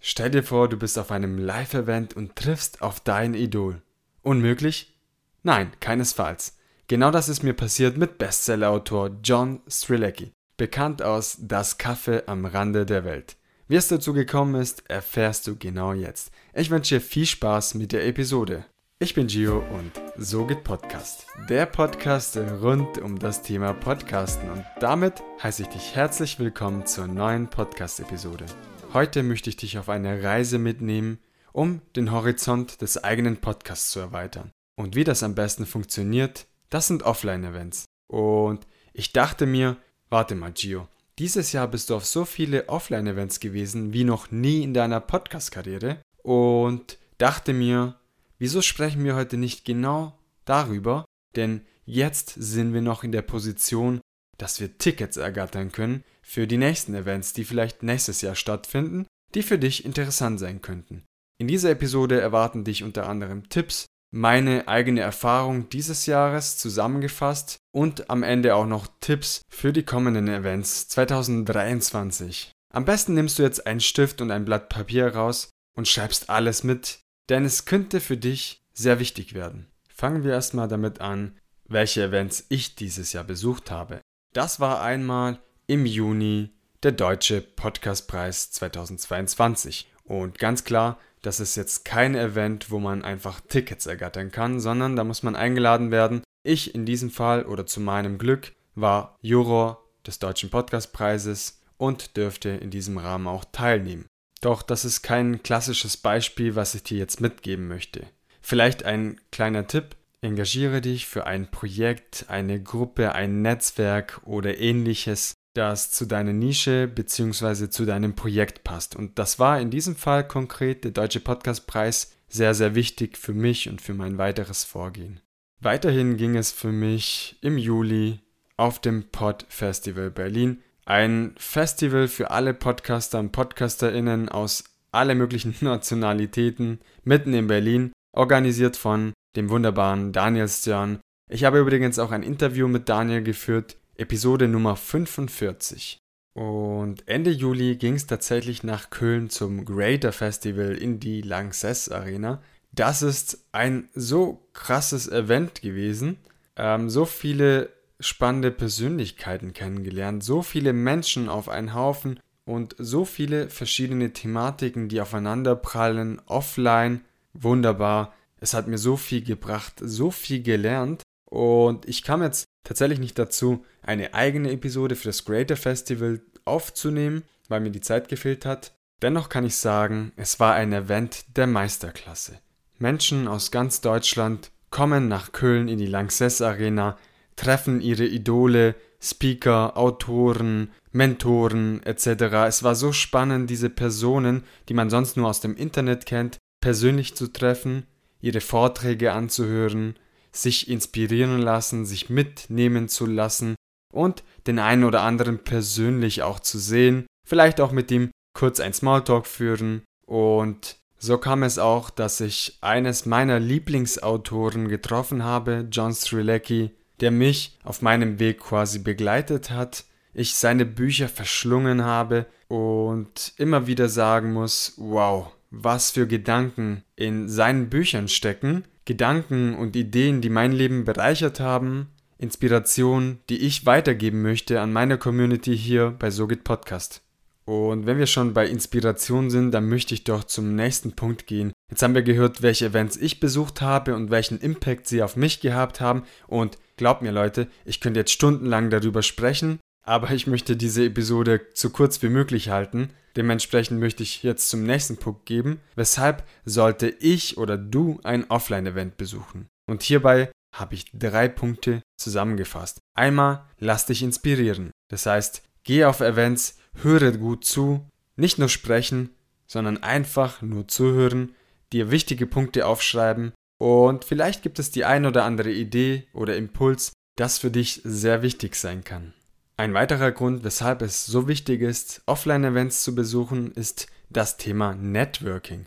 Stell dir vor, du bist auf einem Live-Event und triffst auf dein Idol. Unmöglich? Nein, keinesfalls. Genau das ist mir passiert mit Bestsellerautor John Strilecki, bekannt aus Das Kaffee am Rande der Welt. Wie es dazu gekommen ist, erfährst du genau jetzt. Ich wünsche dir viel Spaß mit der Episode. Ich bin Gio und so geht Podcast. Der Podcast rund um das Thema Podcasten und damit heiße ich dich herzlich willkommen zur neuen Podcast-Episode. Heute möchte ich dich auf eine Reise mitnehmen, um den Horizont des eigenen Podcasts zu erweitern. Und wie das am besten funktioniert, das sind Offline-Events. Und ich dachte mir, warte mal, Gio, dieses Jahr bist du auf so viele Offline-Events gewesen wie noch nie in deiner Podcast-Karriere und dachte mir, Wieso sprechen wir heute nicht genau darüber? Denn jetzt sind wir noch in der Position, dass wir Tickets ergattern können für die nächsten Events, die vielleicht nächstes Jahr stattfinden, die für dich interessant sein könnten. In dieser Episode erwarten dich unter anderem Tipps, meine eigene Erfahrung dieses Jahres zusammengefasst und am Ende auch noch Tipps für die kommenden Events 2023. Am besten nimmst du jetzt einen Stift und ein Blatt Papier raus und schreibst alles mit, denn es könnte für dich sehr wichtig werden. Fangen wir erstmal damit an, welche Events ich dieses Jahr besucht habe. Das war einmal im Juni der Deutsche Podcastpreis 2022. Und ganz klar, das ist jetzt kein Event, wo man einfach Tickets ergattern kann, sondern da muss man eingeladen werden. Ich in diesem Fall oder zu meinem Glück war Juror des Deutschen Podcastpreises und dürfte in diesem Rahmen auch teilnehmen. Doch das ist kein klassisches Beispiel, was ich dir jetzt mitgeben möchte. Vielleicht ein kleiner Tipp. Engagiere dich für ein Projekt, eine Gruppe, ein Netzwerk oder ähnliches, das zu deiner Nische bzw. zu deinem Projekt passt. Und das war in diesem Fall konkret der Deutsche Podcastpreis sehr, sehr wichtig für mich und für mein weiteres Vorgehen. Weiterhin ging es für mich im Juli auf dem Pod Festival Berlin ein Festival für alle Podcaster und PodcasterInnen aus alle möglichen Nationalitäten mitten in Berlin, organisiert von dem wunderbaren Daniel Stern. Ich habe übrigens auch ein Interview mit Daniel geführt, Episode Nummer 45. Und Ende Juli ging es tatsächlich nach Köln zum Greater Festival in die Lanxess Arena. Das ist ein so krasses Event gewesen. Ähm, so viele spannende Persönlichkeiten kennengelernt, so viele Menschen auf einen Haufen und so viele verschiedene Thematiken, die aufeinander prallen, offline, wunderbar. Es hat mir so viel gebracht, so viel gelernt und ich kam jetzt tatsächlich nicht dazu, eine eigene Episode für das Greater Festival aufzunehmen, weil mir die Zeit gefehlt hat. Dennoch kann ich sagen, es war ein Event der Meisterklasse. Menschen aus ganz Deutschland kommen nach Köln in die Lanxess Arena, treffen ihre Idole, Speaker, Autoren, Mentoren etc. Es war so spannend, diese Personen, die man sonst nur aus dem Internet kennt, persönlich zu treffen, ihre Vorträge anzuhören, sich inspirieren lassen, sich mitnehmen zu lassen und den einen oder anderen persönlich auch zu sehen, vielleicht auch mit ihm kurz ein Smalltalk führen. Und so kam es auch, dass ich eines meiner Lieblingsautoren getroffen habe, John Strilecki, der mich auf meinem Weg quasi begleitet hat, ich seine Bücher verschlungen habe und immer wieder sagen muss, wow, was für Gedanken in seinen Büchern stecken, Gedanken und Ideen, die mein Leben bereichert haben, Inspiration, die ich weitergeben möchte an meine Community hier bei Sogit Podcast. Und wenn wir schon bei Inspiration sind, dann möchte ich doch zum nächsten Punkt gehen. Jetzt haben wir gehört, welche Events ich besucht habe und welchen Impact sie auf mich gehabt haben. Und Glaubt mir Leute, ich könnte jetzt stundenlang darüber sprechen, aber ich möchte diese Episode so kurz wie möglich halten. Dementsprechend möchte ich jetzt zum nächsten Punkt geben, weshalb sollte ich oder du ein Offline-Event besuchen. Und hierbei habe ich drei Punkte zusammengefasst. Einmal, lass dich inspirieren. Das heißt, geh auf Events, höre gut zu, nicht nur sprechen, sondern einfach nur zuhören, dir wichtige Punkte aufschreiben und vielleicht gibt es die ein oder andere Idee oder Impuls, das für dich sehr wichtig sein kann. Ein weiterer Grund, weshalb es so wichtig ist, Offline-Events zu besuchen, ist das Thema Networking.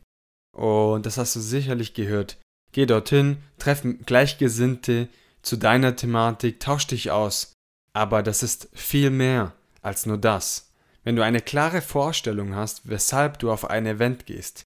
Und das hast du sicherlich gehört. Geh dorthin, treff Gleichgesinnte zu deiner Thematik, tausch dich aus. Aber das ist viel mehr als nur das. Wenn du eine klare Vorstellung hast, weshalb du auf ein Event gehst,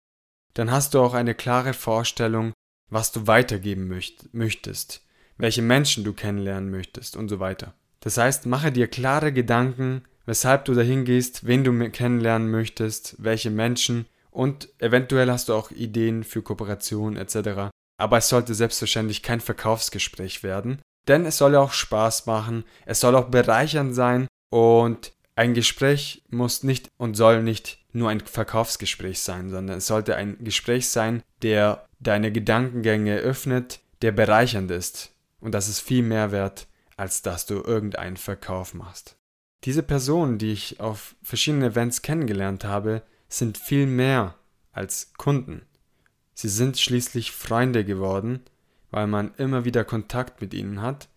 dann hast du auch eine klare Vorstellung, was du weitergeben möchtest, welche Menschen du kennenlernen möchtest und so weiter. Das heißt, mache dir klare Gedanken, weshalb du dahin gehst, wen du kennenlernen möchtest, welche Menschen und eventuell hast du auch Ideen für Kooperationen etc. Aber es sollte selbstverständlich kein Verkaufsgespräch werden, denn es soll ja auch Spaß machen, es soll auch bereichernd sein und ein Gespräch muss nicht und soll nicht nur ein Verkaufsgespräch sein, sondern es sollte ein Gespräch sein, der deine Gedankengänge öffnet, der bereichernd ist. Und das ist viel mehr wert, als dass du irgendeinen Verkauf machst. Diese Personen, die ich auf verschiedenen Events kennengelernt habe, sind viel mehr als Kunden. Sie sind schließlich Freunde geworden, weil man immer wieder Kontakt mit ihnen hat.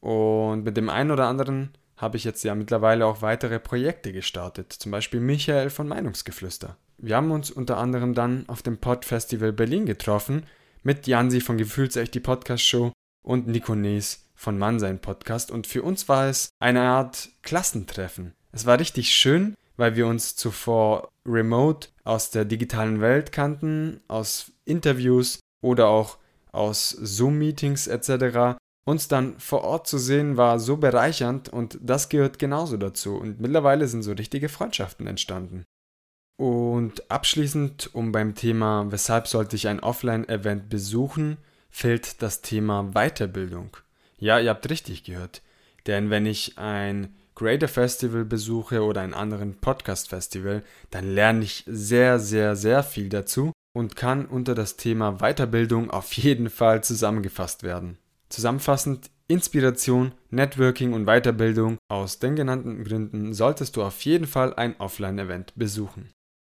Und mit dem einen oder anderen habe ich jetzt ja mittlerweile auch weitere Projekte gestartet, zum Beispiel Michael von Meinungsgeflüster. Wir haben uns unter anderem dann auf dem Podfestival Berlin getroffen mit Jansi von Gefühlsecht die Podcast Show und Nico Nees von Mannsein Podcast und für uns war es eine Art Klassentreffen. Es war richtig schön, weil wir uns zuvor remote aus der digitalen Welt kannten, aus Interviews oder auch aus Zoom-Meetings etc. Uns dann vor Ort zu sehen war so bereichernd und das gehört genauso dazu und mittlerweile sind so richtige Freundschaften entstanden. Und abschließend, um beim Thema, weshalb sollte ich ein Offline-Event besuchen, fehlt das Thema Weiterbildung. Ja, ihr habt richtig gehört. Denn wenn ich ein Creator Festival besuche oder einen anderen Podcast Festival, dann lerne ich sehr, sehr, sehr viel dazu und kann unter das Thema Weiterbildung auf jeden Fall zusammengefasst werden. Zusammenfassend, Inspiration, Networking und Weiterbildung aus den genannten Gründen solltest du auf jeden Fall ein Offline-Event besuchen.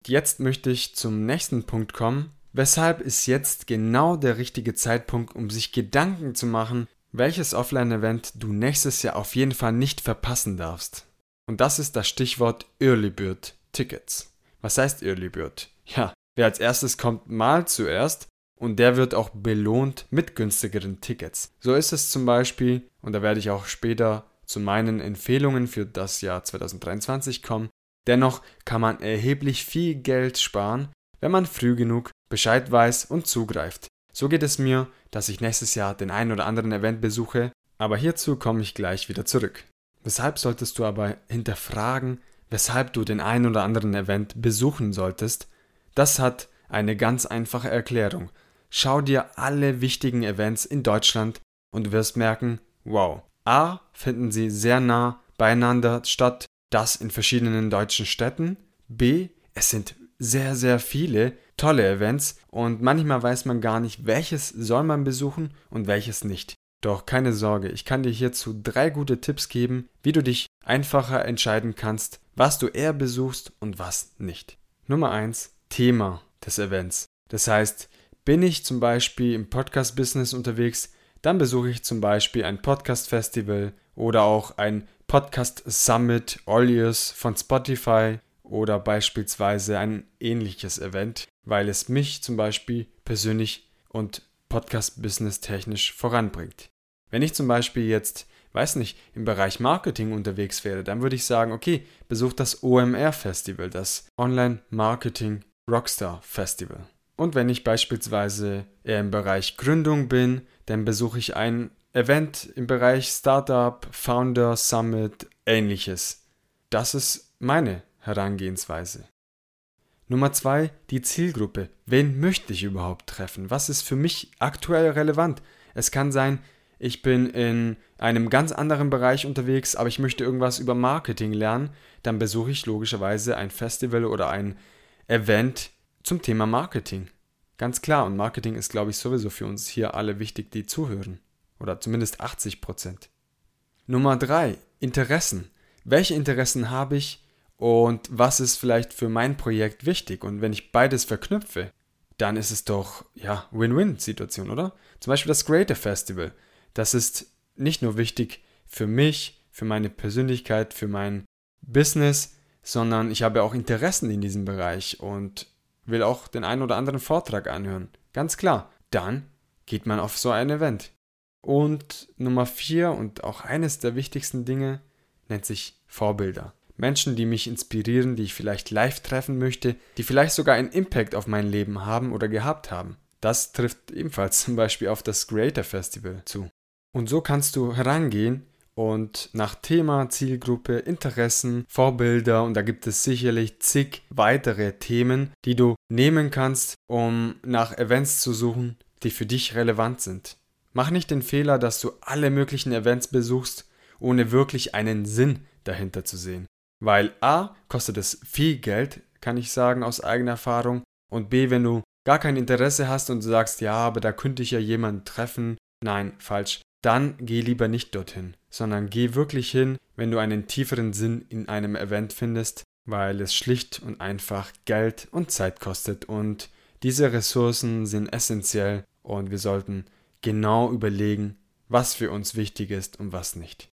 Jetzt möchte ich zum nächsten Punkt kommen. Weshalb ist jetzt genau der richtige Zeitpunkt, um sich Gedanken zu machen, welches Offline-Event du nächstes Jahr auf jeden Fall nicht verpassen darfst. Und das ist das Stichwort Early Bird Tickets. Was heißt Early Bird? Ja, wer als erstes kommt, mal zuerst und der wird auch belohnt mit günstigeren Tickets. So ist es zum Beispiel, und da werde ich auch später zu meinen Empfehlungen für das Jahr 2023 kommen. Dennoch kann man erheblich viel Geld sparen, wenn man früh genug Bescheid weiß und zugreift. So geht es mir, dass ich nächstes Jahr den einen oder anderen Event besuche, aber hierzu komme ich gleich wieder zurück. Weshalb solltest du aber hinterfragen, weshalb du den einen oder anderen Event besuchen solltest? Das hat eine ganz einfache Erklärung. Schau dir alle wichtigen Events in Deutschland und du wirst merken, wow, a, finden sie sehr nah beieinander statt, das in verschiedenen deutschen Städten, b, es sind sehr, sehr viele tolle Events und manchmal weiß man gar nicht, welches soll man besuchen und welches nicht. Doch keine Sorge, ich kann dir hierzu drei gute Tipps geben, wie du dich einfacher entscheiden kannst, was du eher besuchst und was nicht. Nummer eins: Thema des Events. Das heißt, bin ich zum Beispiel im Podcast-Business unterwegs, dann besuche ich zum Beispiel ein Podcast-Festival oder auch ein Podcast Summit Olius von Spotify oder beispielsweise ein ähnliches Event, weil es mich zum Beispiel persönlich und Podcast-Business technisch voranbringt. Wenn ich zum Beispiel jetzt, weiß nicht, im Bereich Marketing unterwegs wäre, dann würde ich sagen, okay, besuch das OMR Festival, das Online Marketing Rockstar Festival. Und wenn ich beispielsweise eher im Bereich Gründung bin, dann besuche ich ein Event im Bereich Startup, Founder Summit, ähnliches. Das ist meine Herangehensweise. Nummer zwei, die Zielgruppe. Wen möchte ich überhaupt treffen? Was ist für mich aktuell relevant? Es kann sein, ich bin in einem ganz anderen Bereich unterwegs, aber ich möchte irgendwas über Marketing lernen, dann besuche ich logischerweise ein Festival oder ein Event zum Thema Marketing. Ganz klar, und Marketing ist, glaube ich, sowieso für uns hier alle wichtig, die zuhören. Oder zumindest 80 Prozent. Nummer drei, Interessen. Welche Interessen habe ich? Und was ist vielleicht für mein Projekt wichtig. Und wenn ich beides verknüpfe, dann ist es doch, ja, Win-Win-Situation, oder? Zum Beispiel das Creator Festival. Das ist nicht nur wichtig für mich, für meine Persönlichkeit, für mein Business, sondern ich habe auch Interessen in diesem Bereich und will auch den einen oder anderen Vortrag anhören. Ganz klar. Dann geht man auf so ein Event. Und Nummer vier und auch eines der wichtigsten Dinge nennt sich Vorbilder. Menschen, die mich inspirieren, die ich vielleicht live treffen möchte, die vielleicht sogar einen Impact auf mein Leben haben oder gehabt haben. Das trifft ebenfalls zum Beispiel auf das Creator Festival zu. Und so kannst du herangehen und nach Thema, Zielgruppe, Interessen, Vorbilder und da gibt es sicherlich zig weitere Themen, die du nehmen kannst, um nach Events zu suchen, die für dich relevant sind. Mach nicht den Fehler, dass du alle möglichen Events besuchst, ohne wirklich einen Sinn dahinter zu sehen. Weil A kostet es viel Geld, kann ich sagen aus eigener Erfahrung, und B, wenn du gar kein Interesse hast und sagst, ja, aber da könnte ich ja jemanden treffen, nein, falsch, dann geh lieber nicht dorthin, sondern geh wirklich hin, wenn du einen tieferen Sinn in einem Event findest, weil es schlicht und einfach Geld und Zeit kostet. Und diese Ressourcen sind essentiell und wir sollten genau überlegen, was für uns wichtig ist und was nicht.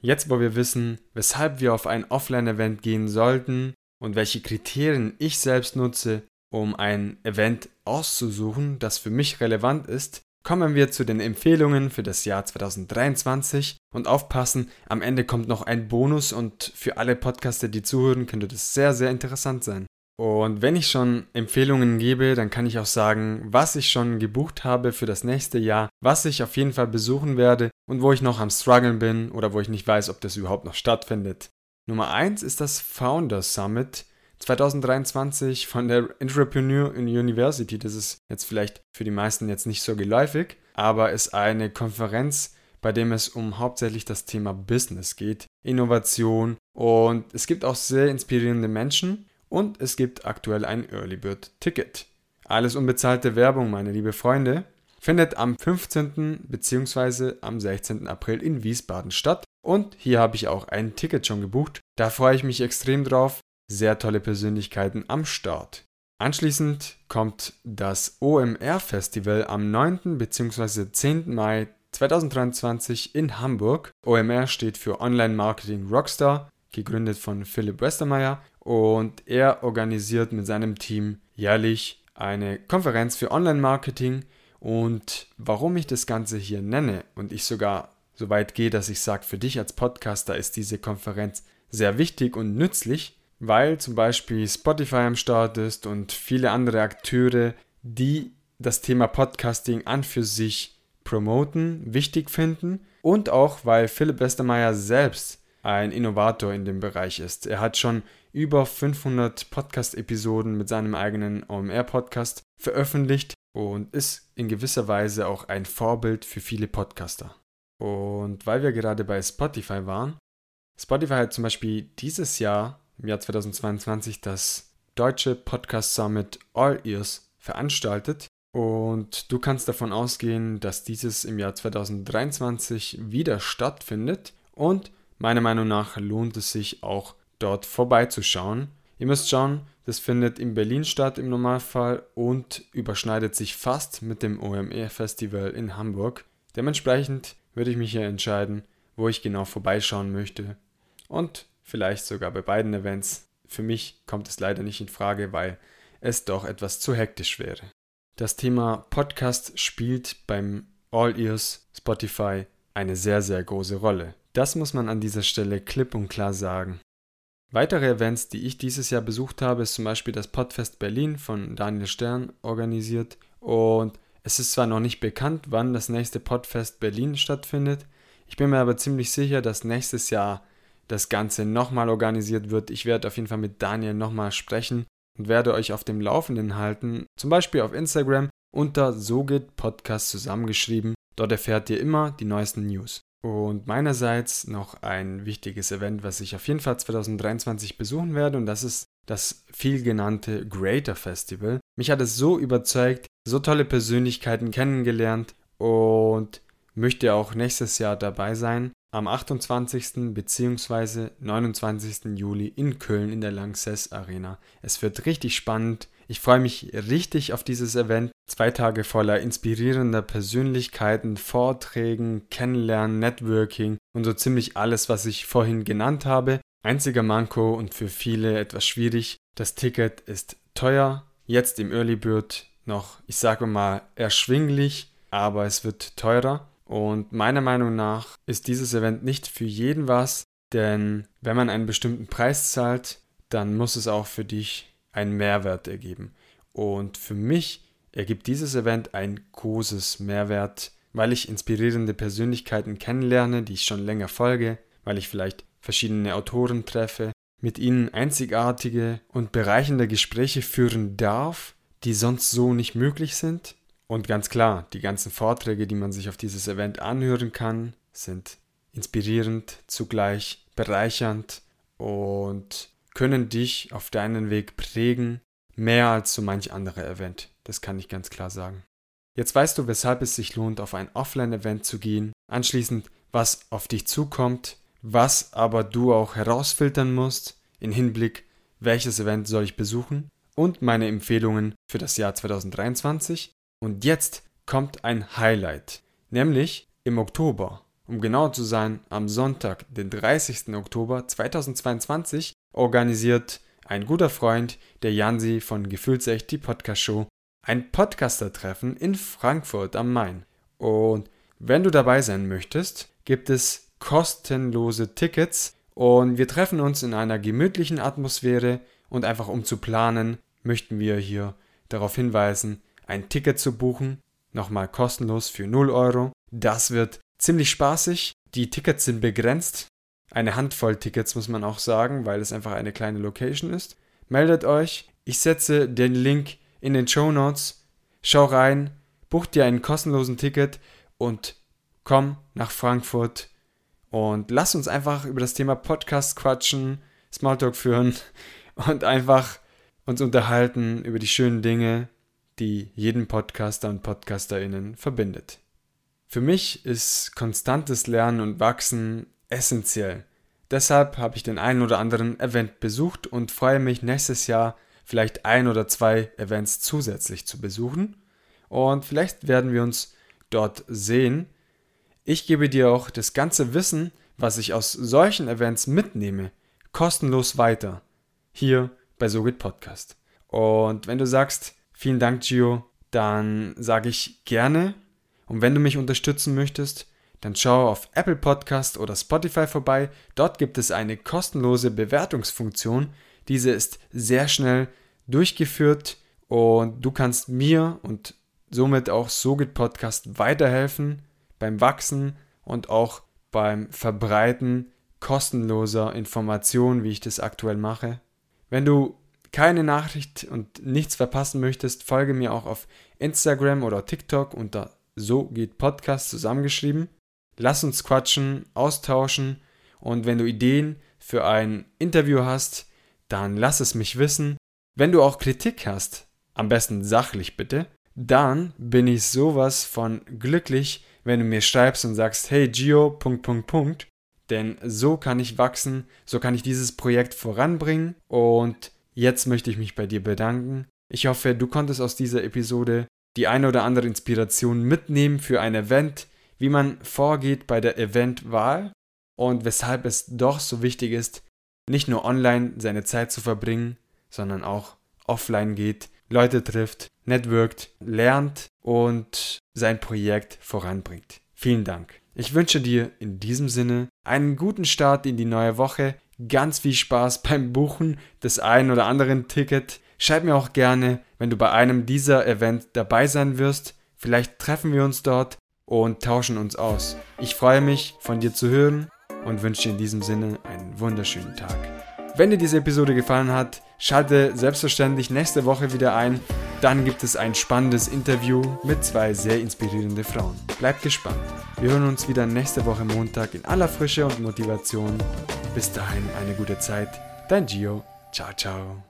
Jetzt, wo wir wissen, weshalb wir auf ein Offline-Event gehen sollten und welche Kriterien ich selbst nutze, um ein Event auszusuchen, das für mich relevant ist, kommen wir zu den Empfehlungen für das Jahr 2023 und aufpassen, am Ende kommt noch ein Bonus und für alle Podcaster, die zuhören, könnte das sehr, sehr interessant sein. Und wenn ich schon Empfehlungen gebe, dann kann ich auch sagen, was ich schon gebucht habe für das nächste Jahr, was ich auf jeden Fall besuchen werde und wo ich noch am struggeln bin oder wo ich nicht weiß, ob das überhaupt noch stattfindet. Nummer 1 ist das Founders Summit 2023 von der Entrepreneur University. Das ist jetzt vielleicht für die meisten jetzt nicht so geläufig, aber ist eine Konferenz, bei dem es um hauptsächlich das Thema Business geht, Innovation und es gibt auch sehr inspirierende Menschen und es gibt aktuell ein Early Bird Ticket. Alles unbezahlte Werbung, meine liebe Freunde, findet am 15. bzw. am 16. April in Wiesbaden statt. Und hier habe ich auch ein Ticket schon gebucht. Da freue ich mich extrem drauf. Sehr tolle Persönlichkeiten am Start. Anschließend kommt das OMR Festival am 9. bzw. 10. Mai 2023 in Hamburg. OMR steht für Online Marketing Rockstar, gegründet von Philipp Westermeier und er organisiert mit seinem Team jährlich eine Konferenz für Online-Marketing. Und warum ich das Ganze hier nenne und ich sogar so weit gehe, dass ich sage, für dich als Podcaster ist diese Konferenz sehr wichtig und nützlich, weil zum Beispiel Spotify am Start ist und viele andere Akteure, die das Thema Podcasting an für sich promoten, wichtig finden. Und auch weil Philipp Westermeier selbst ein Innovator in dem Bereich ist. Er hat schon über 500 Podcast-Episoden mit seinem eigenen OMR-Podcast veröffentlicht und ist in gewisser Weise auch ein Vorbild für viele Podcaster. Und weil wir gerade bei Spotify waren, Spotify hat zum Beispiel dieses Jahr, im Jahr 2022, das deutsche Podcast Summit All Ears veranstaltet. Und du kannst davon ausgehen, dass dieses im Jahr 2023 wieder stattfindet. Und meiner Meinung nach lohnt es sich auch dort vorbeizuschauen. Ihr müsst schauen, das findet in Berlin statt im Normalfall und überschneidet sich fast mit dem OME-Festival in Hamburg. Dementsprechend würde ich mich hier entscheiden, wo ich genau vorbeischauen möchte. Und vielleicht sogar bei beiden Events. Für mich kommt es leider nicht in Frage, weil es doch etwas zu hektisch wäre. Das Thema Podcast spielt beim All Ears Spotify eine sehr, sehr große Rolle. Das muss man an dieser Stelle klipp und klar sagen. Weitere Events, die ich dieses Jahr besucht habe, ist zum Beispiel das Podfest Berlin von Daniel Stern organisiert. Und es ist zwar noch nicht bekannt, wann das nächste Podfest Berlin stattfindet. Ich bin mir aber ziemlich sicher, dass nächstes Jahr das Ganze nochmal organisiert wird. Ich werde auf jeden Fall mit Daniel nochmal sprechen und werde euch auf dem Laufenden halten. Zum Beispiel auf Instagram unter SoGit Podcast zusammengeschrieben. Dort erfährt ihr immer die neuesten News. Und meinerseits noch ein wichtiges Event, was ich auf jeden Fall 2023 besuchen werde, und das ist das vielgenannte Greater Festival. Mich hat es so überzeugt, so tolle Persönlichkeiten kennengelernt und möchte auch nächstes Jahr dabei sein. Am 28. bzw. 29. Juli in Köln in der Lanxess Arena. Es wird richtig spannend. Ich freue mich richtig auf dieses Event. Zwei Tage voller inspirierender Persönlichkeiten, Vorträgen, Kennenlernen, Networking und so ziemlich alles, was ich vorhin genannt habe. Einziger Manko und für viele etwas schwierig, das Ticket ist teuer, jetzt im Early Bird noch, ich sage mal, erschwinglich, aber es wird teurer. Und meiner Meinung nach ist dieses Event nicht für jeden was. Denn wenn man einen bestimmten Preis zahlt, dann muss es auch für dich einen Mehrwert ergeben. Und für mich ergibt dieses Event ein großes Mehrwert, weil ich inspirierende Persönlichkeiten kennenlerne, die ich schon länger folge, weil ich vielleicht verschiedene Autoren treffe, mit ihnen einzigartige und bereichende Gespräche führen darf, die sonst so nicht möglich sind. Und ganz klar, die ganzen Vorträge, die man sich auf dieses Event anhören kann, sind inspirierend, zugleich bereichernd und können dich auf deinen Weg prägen, mehr als so manch andere Event. Das kann ich ganz klar sagen. Jetzt weißt du, weshalb es sich lohnt, auf ein Offline-Event zu gehen, anschließend, was auf dich zukommt, was aber du auch herausfiltern musst, in Hinblick, welches Event soll ich besuchen und meine Empfehlungen für das Jahr 2023. Und jetzt kommt ein Highlight, nämlich im Oktober um genau zu sein, am Sonntag, den 30. Oktober 2022, organisiert ein guter Freund, der Jansi von Gefühlsecht, die Podcast Show, ein Podcaster-Treffen in Frankfurt am Main. Und wenn du dabei sein möchtest, gibt es kostenlose Tickets und wir treffen uns in einer gemütlichen Atmosphäre und einfach um zu planen, möchten wir hier darauf hinweisen, ein Ticket zu buchen, nochmal kostenlos für 0 Euro. Das wird ziemlich spaßig. Die Tickets sind begrenzt. Eine Handvoll Tickets muss man auch sagen, weil es einfach eine kleine Location ist. Meldet euch. Ich setze den Link in den Show Notes. Schau rein, buch dir einen kostenlosen Ticket und komm nach Frankfurt und lass uns einfach über das Thema Podcast quatschen, Smalltalk führen und einfach uns unterhalten über die schönen Dinge, die jeden Podcaster und Podcasterinnen verbindet. Für mich ist konstantes Lernen und Wachsen essentiell. Deshalb habe ich den einen oder anderen Event besucht und freue mich nächstes Jahr vielleicht ein oder zwei Events zusätzlich zu besuchen. Und vielleicht werden wir uns dort sehen. Ich gebe dir auch das ganze Wissen, was ich aus solchen Events mitnehme, kostenlos weiter. Hier bei SoGit Podcast. Und wenn du sagst, vielen Dank, Gio, dann sage ich gerne und wenn du mich unterstützen möchtest, dann schau auf Apple Podcast oder Spotify vorbei. Dort gibt es eine kostenlose Bewertungsfunktion. Diese ist sehr schnell durchgeführt und du kannst mir und somit auch Sogit Podcast weiterhelfen beim Wachsen und auch beim Verbreiten kostenloser Informationen, wie ich das aktuell mache. Wenn du keine Nachricht und nichts verpassen möchtest, folge mir auch auf Instagram oder TikTok unter so geht Podcast zusammengeschrieben. Lass uns quatschen, austauschen und wenn du Ideen für ein Interview hast, dann lass es mich wissen. Wenn du auch Kritik hast, am besten sachlich bitte, dann bin ich sowas von glücklich, wenn du mir schreibst und sagst, hey Gio, Punkt, Punkt, Punkt. Denn so kann ich wachsen, so kann ich dieses Projekt voranbringen und jetzt möchte ich mich bei dir bedanken. Ich hoffe, du konntest aus dieser Episode die eine oder andere Inspiration mitnehmen für ein Event, wie man vorgeht bei der Eventwahl und weshalb es doch so wichtig ist, nicht nur online seine Zeit zu verbringen, sondern auch offline geht, Leute trifft, networkt, lernt und sein Projekt voranbringt. Vielen Dank. Ich wünsche dir in diesem Sinne einen guten Start in die neue Woche, ganz viel Spaß beim Buchen des einen oder anderen Ticket Schreib mir auch gerne, wenn du bei einem dieser Events dabei sein wirst. Vielleicht treffen wir uns dort und tauschen uns aus. Ich freue mich, von dir zu hören und wünsche dir in diesem Sinne einen wunderschönen Tag. Wenn dir diese Episode gefallen hat, schalte selbstverständlich nächste Woche wieder ein. Dann gibt es ein spannendes Interview mit zwei sehr inspirierenden Frauen. Bleib gespannt. Wir hören uns wieder nächste Woche Montag in aller Frische und Motivation. Bis dahin eine gute Zeit. Dein Gio. Ciao, ciao.